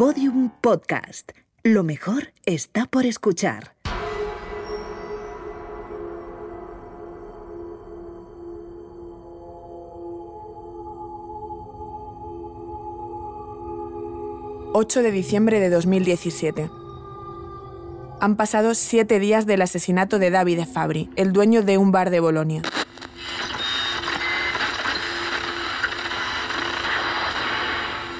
Podium Podcast. Lo mejor está por escuchar. ...8 de diciembre de 2017. Han pasado siete días del asesinato de Davide Fabri, el dueño de un bar de Bolonia.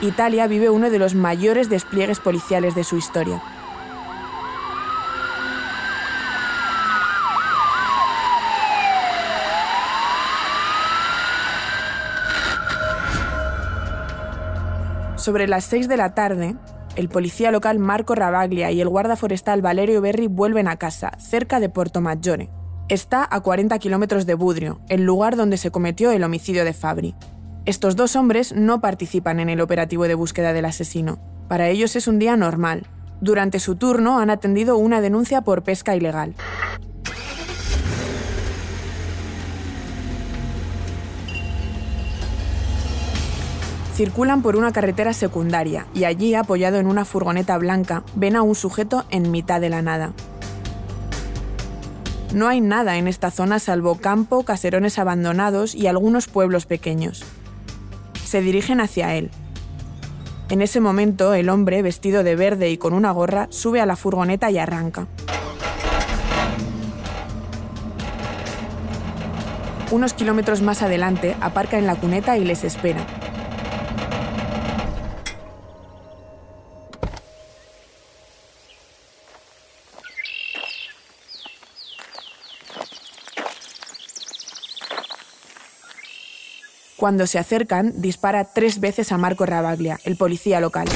Italia vive uno de los mayores despliegues policiales de su historia. Sobre las 6 de la tarde, el policía local Marco Rabaglia y el guarda forestal Valerio Berri vuelven a casa, cerca de Porto Maggiore. Está a 40 kilómetros de Budrio, el lugar donde se cometió el homicidio de Fabri. Estos dos hombres no participan en el operativo de búsqueda del asesino. Para ellos es un día normal. Durante su turno han atendido una denuncia por pesca ilegal. Circulan por una carretera secundaria y allí, apoyado en una furgoneta blanca, ven a un sujeto en mitad de la nada. No hay nada en esta zona salvo campo, caserones abandonados y algunos pueblos pequeños se dirigen hacia él. En ese momento, el hombre, vestido de verde y con una gorra, sube a la furgoneta y arranca. Unos kilómetros más adelante, aparca en la cuneta y les espera. Cuando se acercan, dispara tres veces a Marco Rabaglia, el policía local.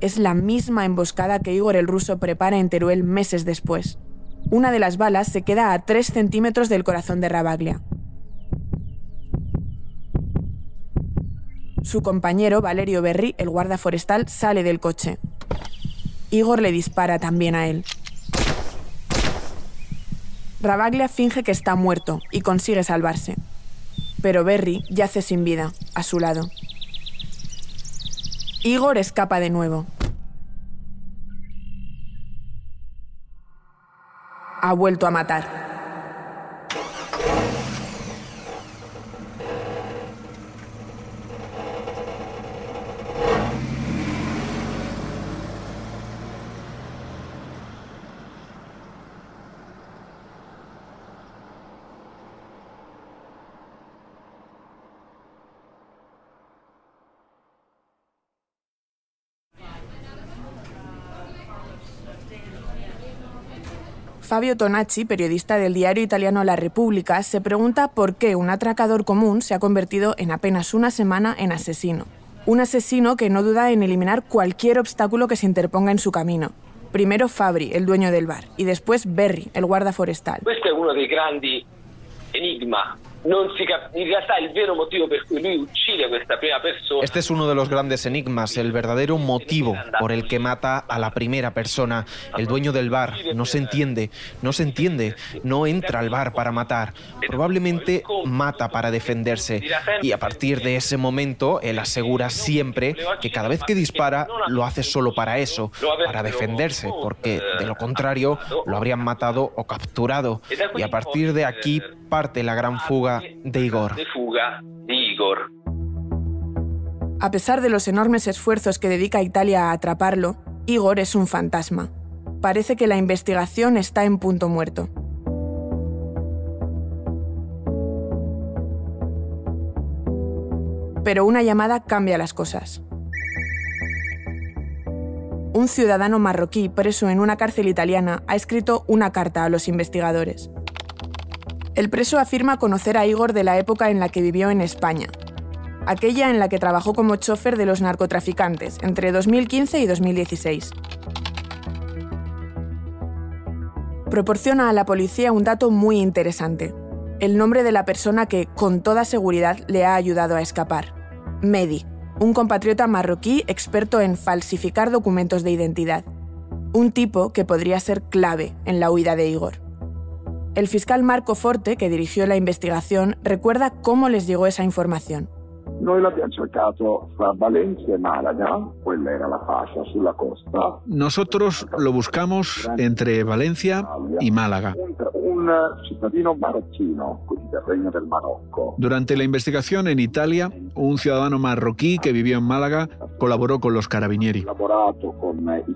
Es la misma emboscada que Igor el ruso prepara en Teruel meses después. Una de las balas se queda a tres centímetros del corazón de Rabaglia. Su compañero, Valerio Berri, el guarda forestal, sale del coche. Igor le dispara también a él. Rabaglia finge que está muerto y consigue salvarse. Pero Berry yace sin vida, a su lado. Igor escapa de nuevo. Ha vuelto a matar. Fabio Tonacci, periodista del diario italiano La Repubblica, se pregunta por qué un atracador común se ha convertido en apenas una semana en asesino. Un asesino que no duda en eliminar cualquier obstáculo que se interponga en su camino. Primero Fabri, el dueño del bar, y después Berry, el guarda forestal. Este es uno de los grandes enigmas este es uno de los grandes enigmas, el verdadero motivo por el que mata a la primera persona, el dueño del bar. No se entiende, no se entiende, no entra al bar para matar. Probablemente mata para defenderse. Y a partir de ese momento, él asegura siempre que cada vez que dispara lo hace solo para eso, para defenderse, porque de lo contrario lo habrían matado o capturado. Y a partir de aquí parte la gran fuga de Igor. A pesar de los enormes esfuerzos que dedica Italia a atraparlo, Igor es un fantasma. Parece que la investigación está en punto muerto. Pero una llamada cambia las cosas. Un ciudadano marroquí preso en una cárcel italiana ha escrito una carta a los investigadores. El preso afirma conocer a Igor de la época en la que vivió en España, aquella en la que trabajó como chofer de los narcotraficantes entre 2015 y 2016. Proporciona a la policía un dato muy interesante, el nombre de la persona que, con toda seguridad, le ha ayudado a escapar. Medi, un compatriota marroquí experto en falsificar documentos de identidad. Un tipo que podría ser clave en la huida de Igor. El fiscal Marco Forte, que dirigió la investigación, recuerda cómo les llegó esa información. Noi l'abbiamo cercato fra Valencia e Málaga, quella era la fascia sulla costa. Nosotros lo buscamos entre Valencia y Málaga. Un cittadino marocchino, quindi del Regno del Marocco. Durante la investigación en Italia, un ciudadano marroquí que vivió en Málaga colaboró con los carabinieri.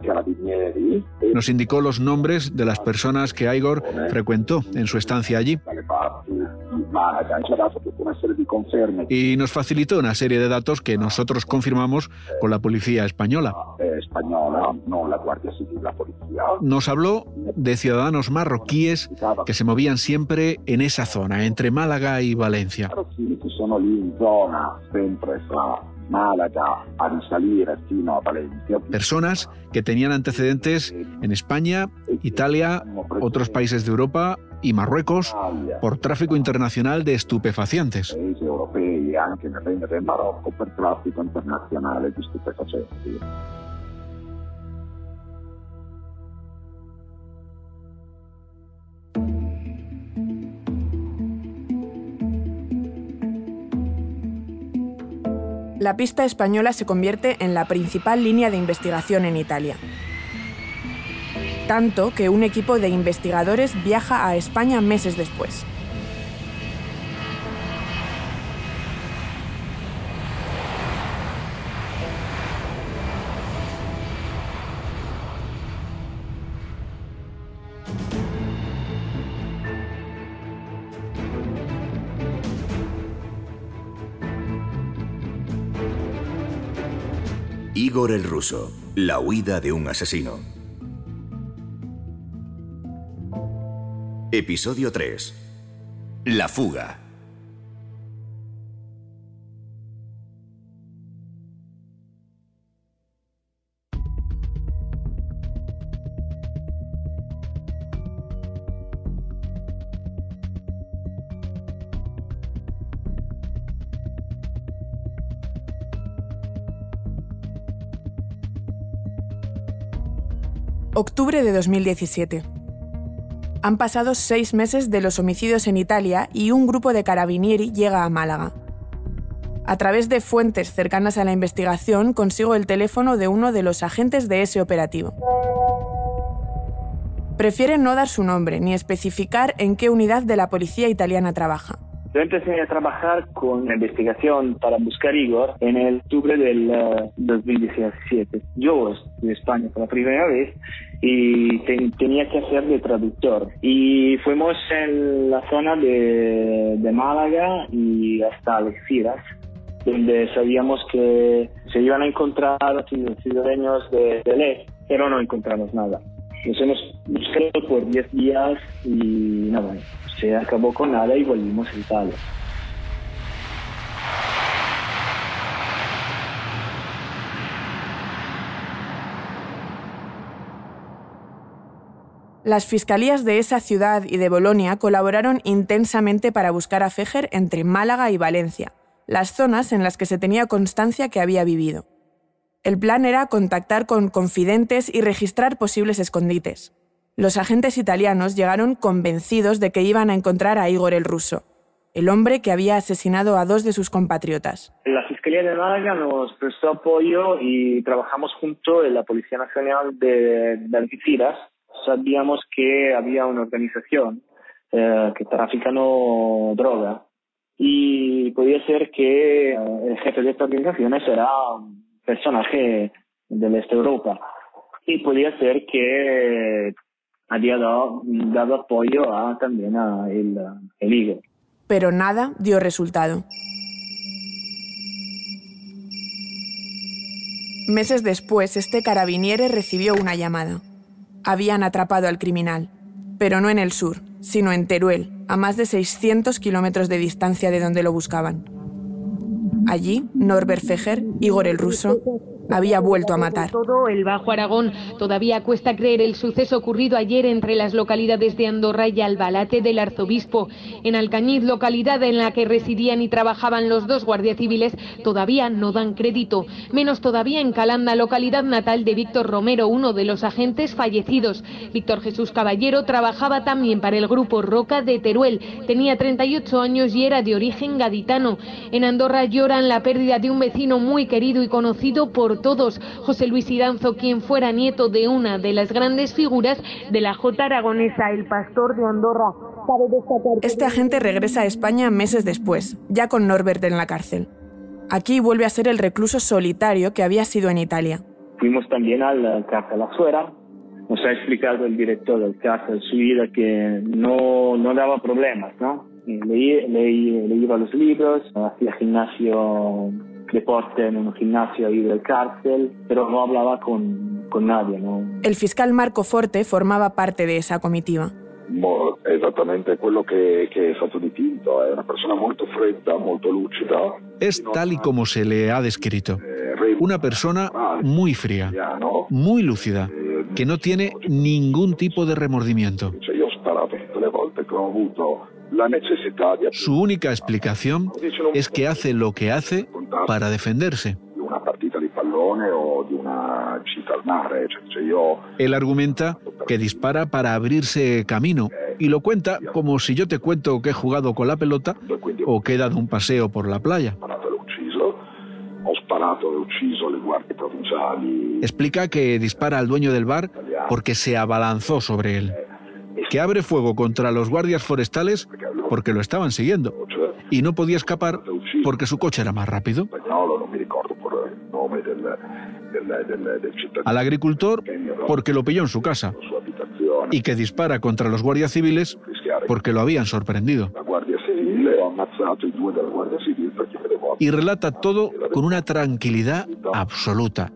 Carabinieri. e Nos indicó los nombres de las personas que Igor frecuentó en su estancia allí y nos facilitó una serie de datos que nosotros confirmamos con la policía española. eh. Nos habló de ciudadanos marroquíes que se movían siempre en esa zona, entre Málaga y Valencia. Marocchini che sono lì in zona, sempre fra Malaga a risalire fino a Valencia. Personas que tenían antecedentes en España, Italia, otros países de Europa y Marruecos por tráfico internacional de estupefacientes. paesi europei e anche nel Regno del Marocco per traffico internazionale di stupefacenti. La pista española se convierte en la principal línea de investigación en Italia. Tanto que un equipo de investigadores viaja a España meses después. Igor el ruso, la huida de un asesino. Episodio 3. La fuga. Octubre de 2017. Han pasado seis meses de los homicidios en Italia y un grupo de carabinieri llega a Málaga. A través de fuentes cercanas a la investigación consigo el teléfono de uno de los agentes de ese operativo. Prefiere no dar su nombre ni especificar en qué unidad de la policía italiana trabaja. Yo empecé a trabajar con la investigación para buscar Igor en el octubre del eh, 2017. Yo estuve en España por la primera vez y te- tenía que hacer de traductor. Y fuimos en la zona de, Málaga y hasta Algeciras, donde sabíamos que se iban a encontrar ciud- ciudadanos de, de ley, pero no encontramos nada. Nos hemos buscado por 10 días y nada, se acabó con nada y volvimos a Italia. Las fiscalías de esa ciudad y de Bolonia colaboraron intensamente para buscar a Fejer entre Málaga y Valencia, las zonas en las que se tenía constancia que había vivido. El plan era contactar con confidentes y registrar posibles escondites. Los agentes italianos llegaron convencidos de que iban a encontrar a Igor el ruso, el hombre que había asesinado a dos de sus compatriotas. La Fiscalía de Málaga nos prestó apoyo y trabajamos junto en la Policía Nacional de, de Algeciras. Sabíamos que había una organización eh, que traficano droga y podía ser que eh, el jefe de esta organización era personaje del este Europa y podía ser que había dado, apoyo a, también a el, el. Pero nada dio resultado. Meses después, este carabiniere recibió una llamada. Habían atrapado al criminal, pero no en el sur, sino en Teruel, a más de 600 kilómetros de distancia de donde lo buscaban. Allí, Norbert Fejer, Igor el ruso, había vuelto a matar. Todo el Bajo Aragón todavía cuesta creer el suceso ocurrido ayer entre las localidades de Andorra y Albalate del Arzobispo. En Alcañiz, localidad en la que residían y trabajaban los dos guardias civiles, todavía no dan crédito. Menos todavía en Calanda, localidad natal de Víctor Romero, uno de los agentes fallecidos. Víctor Jesús Caballero trabajaba también para el grupo Roca de Teruel. Tenía 38 años y era de origen gaditano. En Andorra lloran la pérdida de un vecino muy querido y conocido por todos, José Luis Iranzo, quien fuera nieto de una de las grandes figuras de la J aragonesa, el pastor de Andorra. Este agente regresa a España meses después, ya con Norbert en la cárcel. Aquí vuelve a ser el recluso solitario que había sido en Italia. Fuimos también al cárcel Azuera. Nos ha explicado el director del cárcel su vida que no, no daba problemas, ¿no? Leía, leía, leía los libros, hacía gimnasio, deporte en un gimnasio ahí del cárcel, pero no hablaba con, con nadie, ¿no? El fiscal Marco Forte formaba parte de esa comitiva. esattamente quello che, che è stato dipinto, è una persona molto fredda, molto lucida. Es tal y como se le ha descrito. Una persona muy fría, muy lúcida, que no tiene ningún tipo de remordimiento. Tutte le volte che ho avuto Su única explicación es que hace lo que hace para defenderse. io Él argumenta que dispara para abrirse camino y lo cuenta como si yo te cuento que he jugado con la pelota o que he dado un paseo por la playa. e. Explica que dispara al dueño del bar porque se abalanzó sobre él. Que abre fuego contra los guardias forestales porque lo estaban siguiendo. Y no podía escapar porque su coche era más rápido. Al agricultor porque lo pilló en su casa. Y que dispara contra los guardias civiles porque lo habían sorprendido. Y relata todo con una tranquilidad absoluta.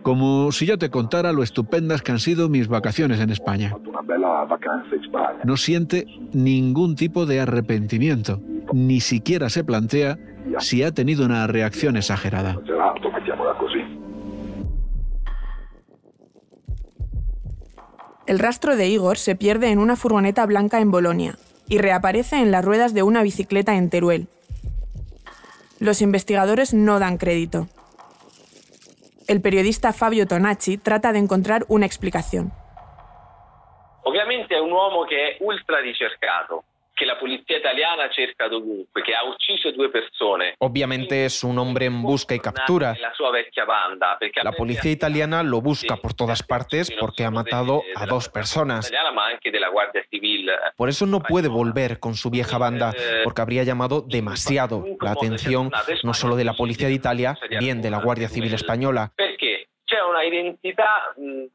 Como si yo te contara lo estupendas que han sido mis vacaciones en España. No siente ningún tipo de arrepentimiento. Ni siquiera se plantea si ha tenido una reacción exagerada. El rastro de Igor se pierde en una furgoneta blanca en Bolonia y reaparece en las ruedas de una bicicleta en Teruel. Los investigadores no dan crédito. El periodista Fabio Tonacci trata de encontrar una explicación. Ovviamente è un uomo che è ultra ricercato, che la polizia italiana cerca dovunque, che ha ucciso due persone. Obviamente es un hombre en busca y captura. La sua vecchia banda, perché La policía italiana lo busca por todas partes porque ha matado a dos personas. Por eso no puede volver con su vieja banda, porque habría llamado demasiado la atención no solo de la Policía de Italia, bien de la Guardia Civil Española. C'è una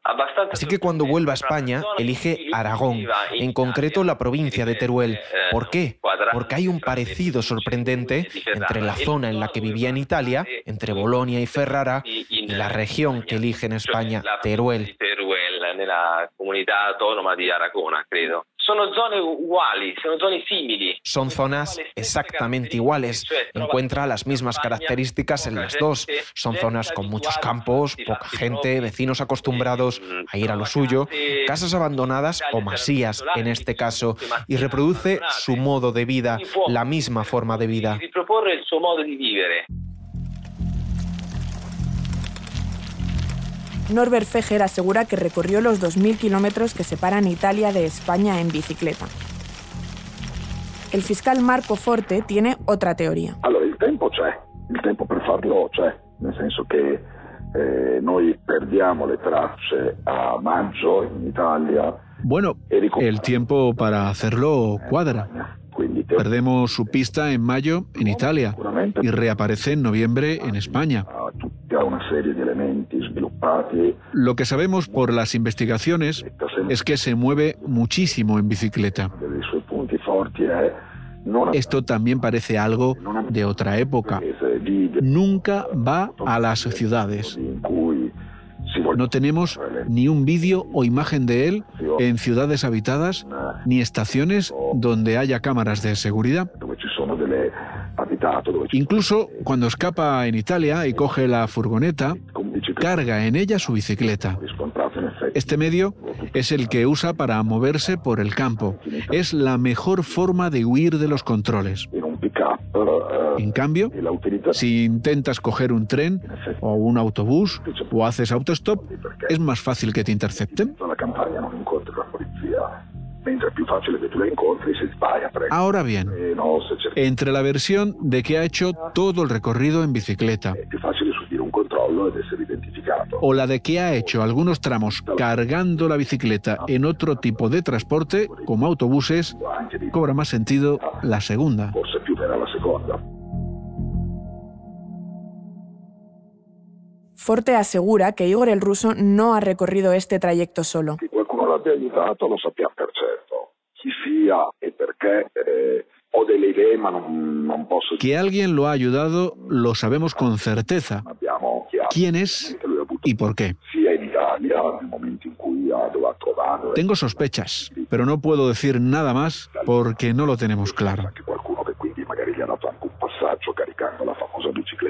abbastanza Así que cuando vuelva a España, elige Aragón, en concreto la provincia de Teruel. ¿Por qué? Porque hay un parecido sorprendente entre la zona en la que vivía en Italia, entre Bolonia y Ferrara, y la región que elige en España, Teruel. Teruel, nella comunità autonoma di Aragona, credo. Sono zone uguali, sono zone simili. Son zonas exactamente iguales. Encuentra las mismas características en las dos. Son zonas con muchos campos, poca gente, vecinos acostumbrados a ir a lo suyo, casas abandonadas o masías en este caso, y reproduce su modo de vida, la misma forma de vida. Norbert Feger asegura que recorrió los 2.000 kilómetros que separan Italia de España en bicicleta. El fiscal Marco Forte tiene otra teoría. Allora, il tempo c'è, il tempo per farlo c'è, nel senso che eh, noi perdiamo le tracce a maggio in Italia Bueno, el tiempo para hacerlo cuadra. te- Perdemos su pista en mayo en Italia y reaparece en noviembre en España. Ha tutta una serie di elementi sviluppati Lo que sabemos por las investigaciones es que se mueve muchísimo en bicicleta. non Esto también parece algo de otra época. Nunca va a las ciudades. No tenemos ni un vídeo o imagen de él en ciudades habitadas ni estaciones donde haya cámaras de seguridad. Incluso cuando escapa en Italia y coge la furgoneta, carga en ella su bicicleta. Este medio es el que usa para moverse por el campo. Es la mejor forma de huir de los controles. En cambio, si intentas coger un tren o un autobús o haces autostop, es más fácil que te intercepten. Ahora bien, entre la versión de que ha hecho todo el recorrido en bicicleta. O la de que ha hecho algunos tramos cargando la bicicleta en otro tipo de transporte, como autobuses, cobra más sentido la segunda. Forte asegura que Igor el ruso no ha recorrido este trayecto solo. Que alguien lo ha ayudado lo sabemos con certeza. ¿Quién es y por qué? Tengo sospechas, pero no puedo decir nada más porque no lo tenemos claro.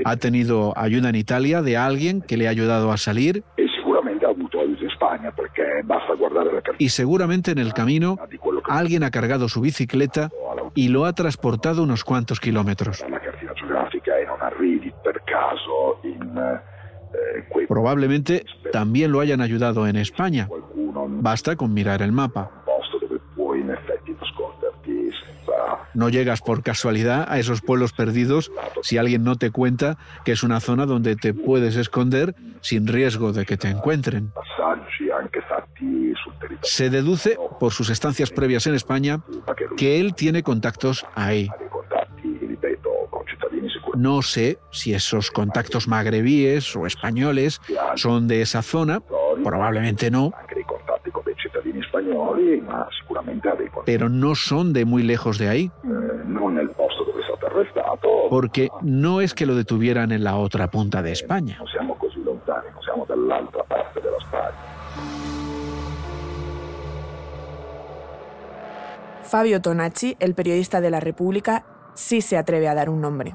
Ha tenido ayuda en Italia de alguien que le ha ayudado a salir. Y seguramente en el camino alguien ha cargado su bicicleta y lo ha transportado unos cuantos kilómetros. Probablemente también lo hayan ayudado en España. Basta con mirar el mapa. No llegas por casualidad a esos pueblos perdidos si alguien no te cuenta que es una zona donde te puedes esconder sin riesgo de que te encuentren. Se deduce, por sus estancias previas en España, que él tiene contactos ahí. No sé si esos contactos magrebíes o españoles son de esa zona, probablemente no, pero no son de muy lejos de ahí. Porque no es que lo detuvieran en la otra punta de España. Fabio Tonacci, el periodista de la República, sí se atreve a dar un nombre.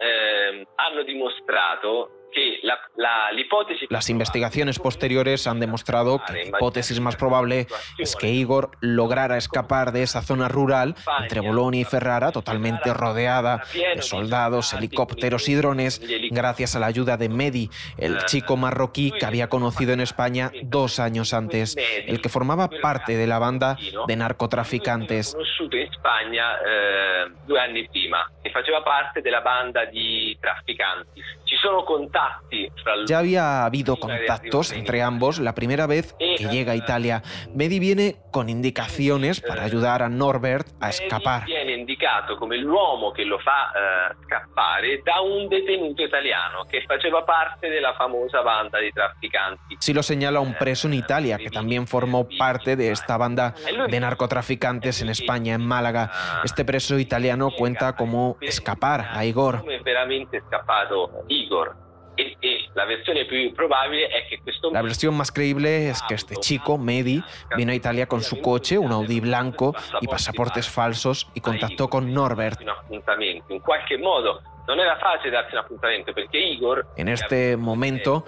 Eh, dimostrato las investigaciones posteriores han demostrado que la hipótesis más probable es que Igor lograra escapar de esa zona rural entre Bolonia y Ferrara, totalmente rodeada de soldados, helicópteros y drones, gracias a la ayuda de Medi, el chico marroquí que había conocido en España dos años antes, el que formaba parte de la banda de narcotraficantes. parte de la banda de traficantes. Ya había habido contactos entre ambos. La primera vez que llega a Italia. Medi viene con indicaciones para ayudar a Norbert a escapar. Viene indicado como l'uomo que lo fa uh, scappare da un detenuto italiano que faceva parte de la famosa banda de traficantes. Sí lo señala un preso en Italia que también formó parte de esta banda de narcotraficantes en España, en Málaga. Este preso italiano cuenta cómo escapar a Igor. Veramente escapado Igor. E, e la versión más creíble es que este chico, Medi, vino a Italia con su coche, un Audi blanco y pasaportes falsos y contactó con Norbert. En este momento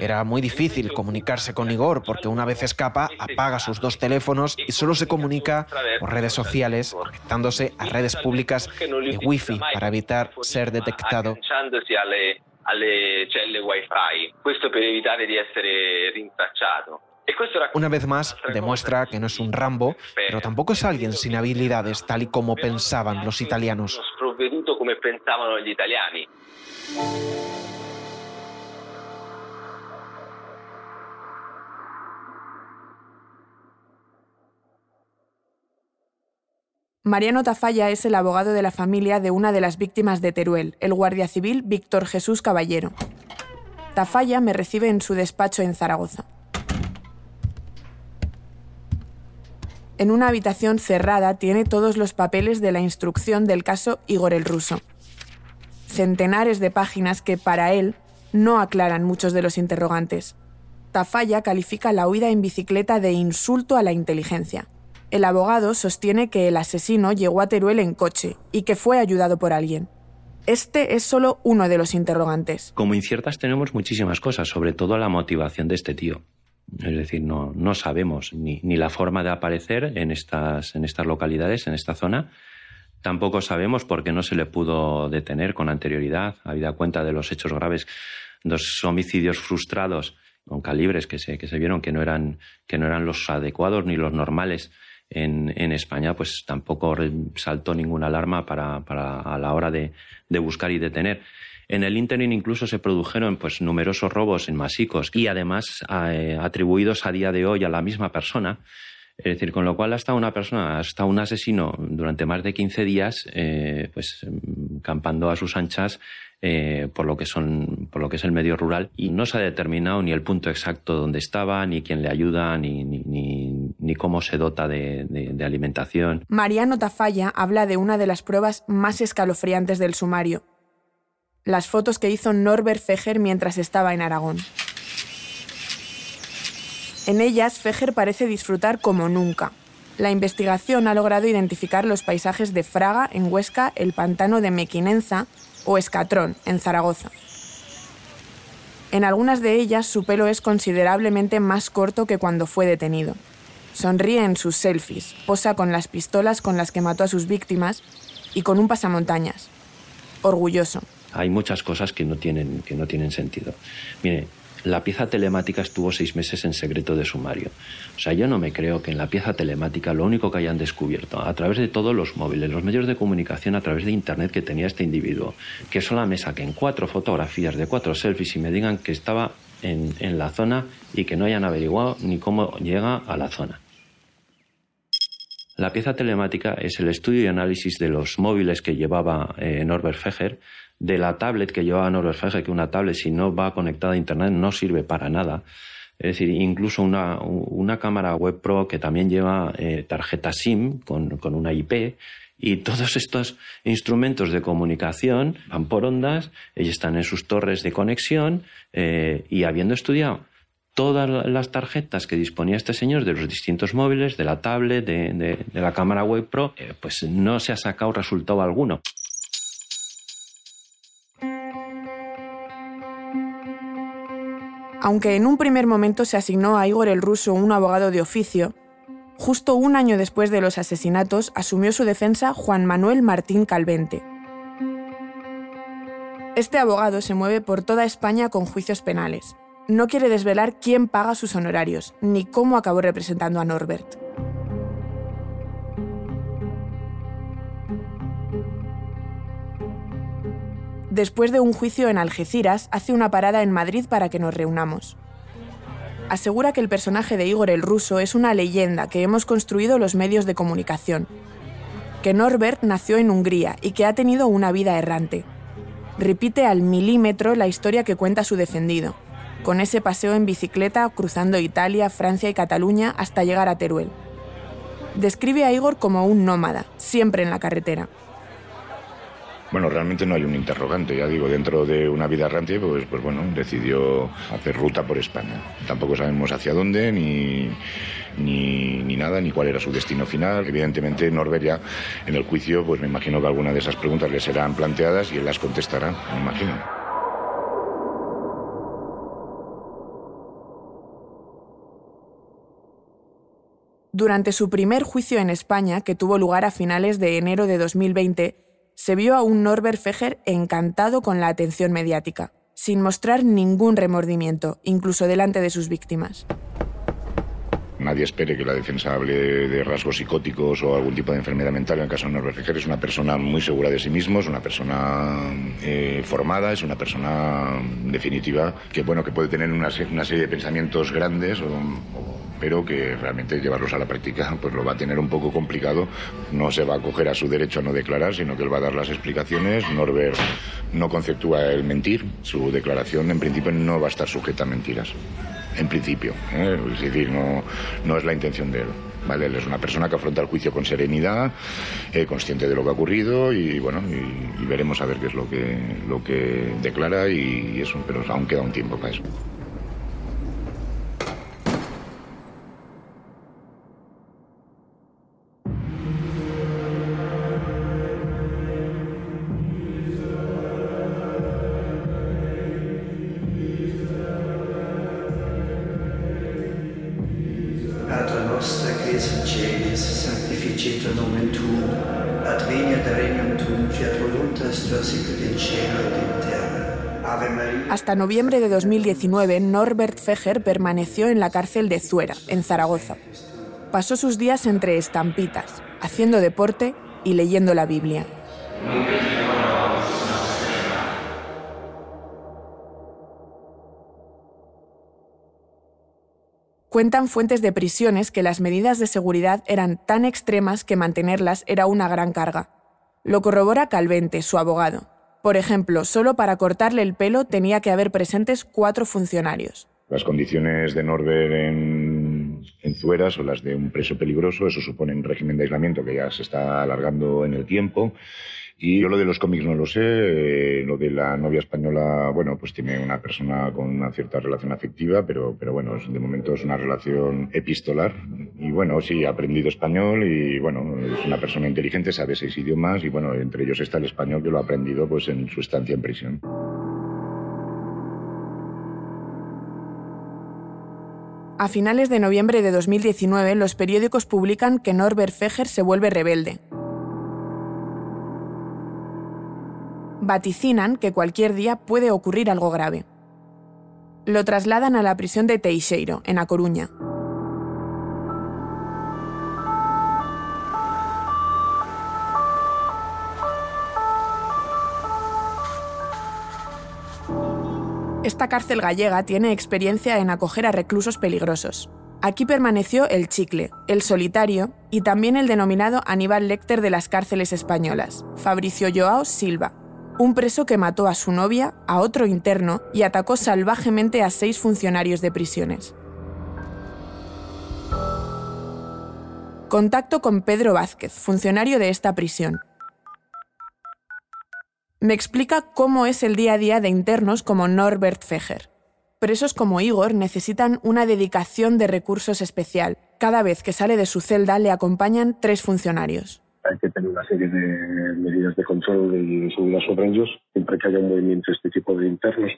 era muy difícil comunicarse con Igor porque una vez escapa apaga sus dos teléfonos y solo se comunica por redes sociales conectándose a redes públicas de wifi para evitar ser detectado alle celle wifi, questo per evitare di essere rintracciato. Una vez más, demuestra que no es un Rambo, pero tampoco es alguien sin habilidades, tal y como pensaban los italianos. Mariano Tafalla es el abogado de la familia de una de las víctimas de Teruel, el guardia civil Víctor Jesús Caballero. Tafalla me recibe en su despacho en Zaragoza. En una habitación cerrada tiene todos los papeles de la instrucción del caso Igor el Ruso. Centenares de páginas que para él no aclaran muchos de los interrogantes. Tafalla califica la huida en bicicleta de insulto a la inteligencia. El abogado sostiene que el asesino llegó a Teruel en coche y que fue ayudado por alguien. Este es solo uno de los interrogantes. Como inciertas tenemos muchísimas cosas, sobre todo la motivación de este tío. Es decir, no, no sabemos ni, ni, la forma de aparecer en estas, en estas localidades, en esta zona. Tampoco sabemos por qué no se le pudo detener con anterioridad, habida cuenta de los hechos graves, dos homicidios frustrados con calibres que se, que se vieron que no, eran, que no eran los adecuados ni los normales en, España, pues tampoco saltó ninguna alarma para, a la hora de, buscar y detener. En el interim incluso se produjeron pues, numerosos robos en masicos y además eh, atribuidos a día de hoy a la misma persona. Es decir, con lo cual hasta una persona, hasta un asesino durante más de 15 días, eh, pues campando a sus anchas eh, por lo que son, por lo que es el medio rural y no se ha determinado ni el punto exacto donde estaba, ni quién le ayuda, ni, ni, ni, ni cómo se dota de, de, alimentación. Mariano Tafalla habla de una de las pruebas más escalofriantes del sumario, las fotos que hizo Norbert Feger mientras estaba en Aragón. En ellas, Feger parece disfrutar como nunca. La investigación ha logrado identificar los paisajes de Fraga, en Huesca, el pantano de Mequinenza o Escatrón, en Zaragoza. En algunas de ellas su pelo es considerablemente más corto que cuando fue detenido. Sonríe en sus selfies, posa con las pistolas con las que mató a sus víctimas y con un pasamontañas. Orgulloso hay muchas cosas que no tienen, que no tienen sentido. Mire, la pieza telemática estuvo seis meses en secreto de sumario. O sea, yo no me creo que en la pieza telemática lo único que hayan descubierto a través de todos los móviles, los medios de comunicación, a través de Internet que tenía este individuo, que solo me saquen cuatro fotografías de cuatro selfies y me digan que estaba en, en la zona y que no hayan averiguado ni cómo llega a la zona. La pieza telemática es el estudio y análisis de los móviles que llevaba eh, Norbert Feger, de la tablet que llevaba Norbert Feger, que una tablet si no va conectada a Internet no sirve para nada. Es decir, incluso una, una cámara web pro que también lleva eh, tarjeta SIM con, con una IP y todos estos instrumentos de comunicación van por ondas, ellos están en sus torres de conexión eh, y habiendo estudiado todas las tarjetas que disponía este señor de los distintos móviles, de la tablet, de, la cámara web pro, eh, pues no se ha sacado resultado alguno. Aunque en un primer momento se asignó a Igor el ruso un abogado de oficio, justo un año después de los asesinatos asumió su defensa Juan Manuel Martín Calvente. Este abogado se mueve por toda España con juicios penales. No quiere desvelar quién paga sus honorarios, ni cómo acabó representando a Norbert. Después de un juicio en Algeciras, hace una parada en Madrid para que nos reunamos. Asegura que el personaje de Igor el ruso es una leyenda que hemos construido los medios de comunicación, que Norbert nació en Hungría y que ha tenido una vida errante. Repite al milímetro la historia que cuenta su defendido, con ese paseo en bicicleta cruzando Italia, Francia y Cataluña hasta llegar a Teruel. Describe a Igor como un nómada, siempre en la carretera. Bueno, realmente no hay un interrogante, ya digo, dentro de una vida errante, pues, pues bueno, decidió hacer ruta por España. Tampoco sabemos hacia dónde, ni, ni, ni, nada, ni cuál era su destino final. Evidentemente, Norbert ya en el juicio, pues me imagino que alguna de esas preguntas le serán planteadas y él las contestará, me imagino. Durante su primer juicio en España, que tuvo lugar a finales de enero de 2020, se vio a un Norbert Feger encantado con la atención mediática, sin mostrar ningún remordimiento, incluso delante de sus víctimas. Nadie espere que la defensa hable de rasgos psicóticos o algún tipo de enfermedad mental. En el caso de Norbert Feger es una persona muy segura de sí mismo, es una persona eh, formada, es una persona definitiva que bueno que puede tener una, una serie de pensamientos grandes pero que realmente llevarlos a la práctica pues lo va a tener un poco complicado. No se va a acoger a su derecho a no declarar, sino que él va a dar las explicaciones. Norbert no conceptúa el mentir. Su declaración, en principio, no va a estar sujeta a mentiras. En principio. ¿eh? Es decir, no, no es la intención de él. ¿Vale? Él es una persona que afronta el juicio con serenidad, eh, consciente de lo que ha ocurrido y bueno, y, veremos a ver qué es lo que, lo que declara y, y eso, pero aún queda un tiempo para eso. Hasta noviembre de 2019, Norbert Feger permaneció en la cárcel de Zuera, en Zaragoza. Pasó sus días entre estampitas, haciendo deporte y leyendo la Biblia. Cuentan fuentes de prisiones que las medidas de seguridad eran tan extremas que mantenerlas era una gran carga. Lo corrobora Calvente, su abogado. Por ejemplo, solo para cortarle el pelo tenía que haber presentes cuatro funcionarios. Las condiciones de Norbert en, en Zuera son las de un preso peligroso, eso supone un régimen de aislamiento que ya se está alargando en el tiempo. Y yo lo de los cómics no lo sé, eh, lo de la novia española, bueno, pues tiene una persona con una cierta relación afectiva, pero, pero bueno, de momento es una relación epistolar. Y bueno, sí, ha aprendido español y bueno, es una persona inteligente, sabe seis idiomas y bueno, entre ellos está el español que lo ha aprendido pues en su estancia en prisión. A finales de noviembre de 2019, los periódicos publican que Norbert Feger se vuelve rebelde. Vaticinan que cualquier día puede ocurrir algo grave. Lo trasladan a la prisión de Teixeiro, en A Coruña. Esta cárcel gallega tiene experiencia en acoger a reclusos peligrosos. Aquí permaneció el chicle, el solitario y también el denominado Aníbal Lecter de las cárceles españolas, Fabricio Joao Silva, un preso que mató a su novia, a otro interno y atacó salvajemente a seis funcionarios de prisiones. Contacto con Pedro Vázquez, funcionario de esta prisión. Me explica cómo es el día a día de internos como Norbert Feger. Presos como Igor necesitan una dedicación de recursos especial. Cada vez que sale de su celda le acompañan tres funcionarios hay que tener una serie de medidas de control y de seguridad sobre ellos. Siempre que haya un movimiento de este tipo de internos,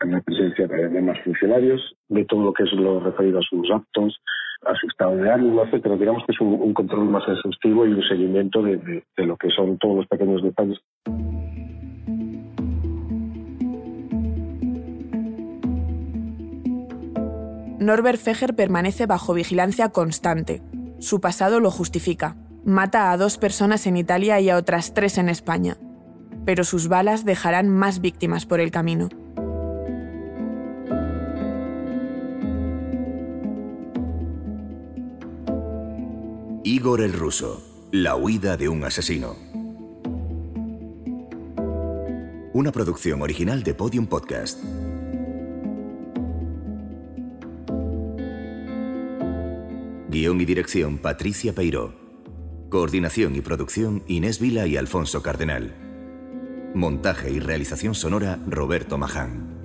hay la presencia de demás funcionarios, de todo lo que es lo referido a sus actos, a su estado de ánimo, etcétera. Digamos que es un, control más exhaustivo y un seguimiento de, de lo que son todos los pequeños detalles. Norbert Feger permanece bajo vigilancia constante. Su pasado lo justifica. Mata a dos personas en Italia y a otras tres en España. Pero sus balas dejarán más víctimas por el camino. Igor el Ruso, la huida de un asesino. Una producción original de Podium Podcast. Guión y dirección Patricia Peiró. Coordinación y producción Inés Vila y Alfonso Cardenal. Montaje y realización sonora Roberto Maján.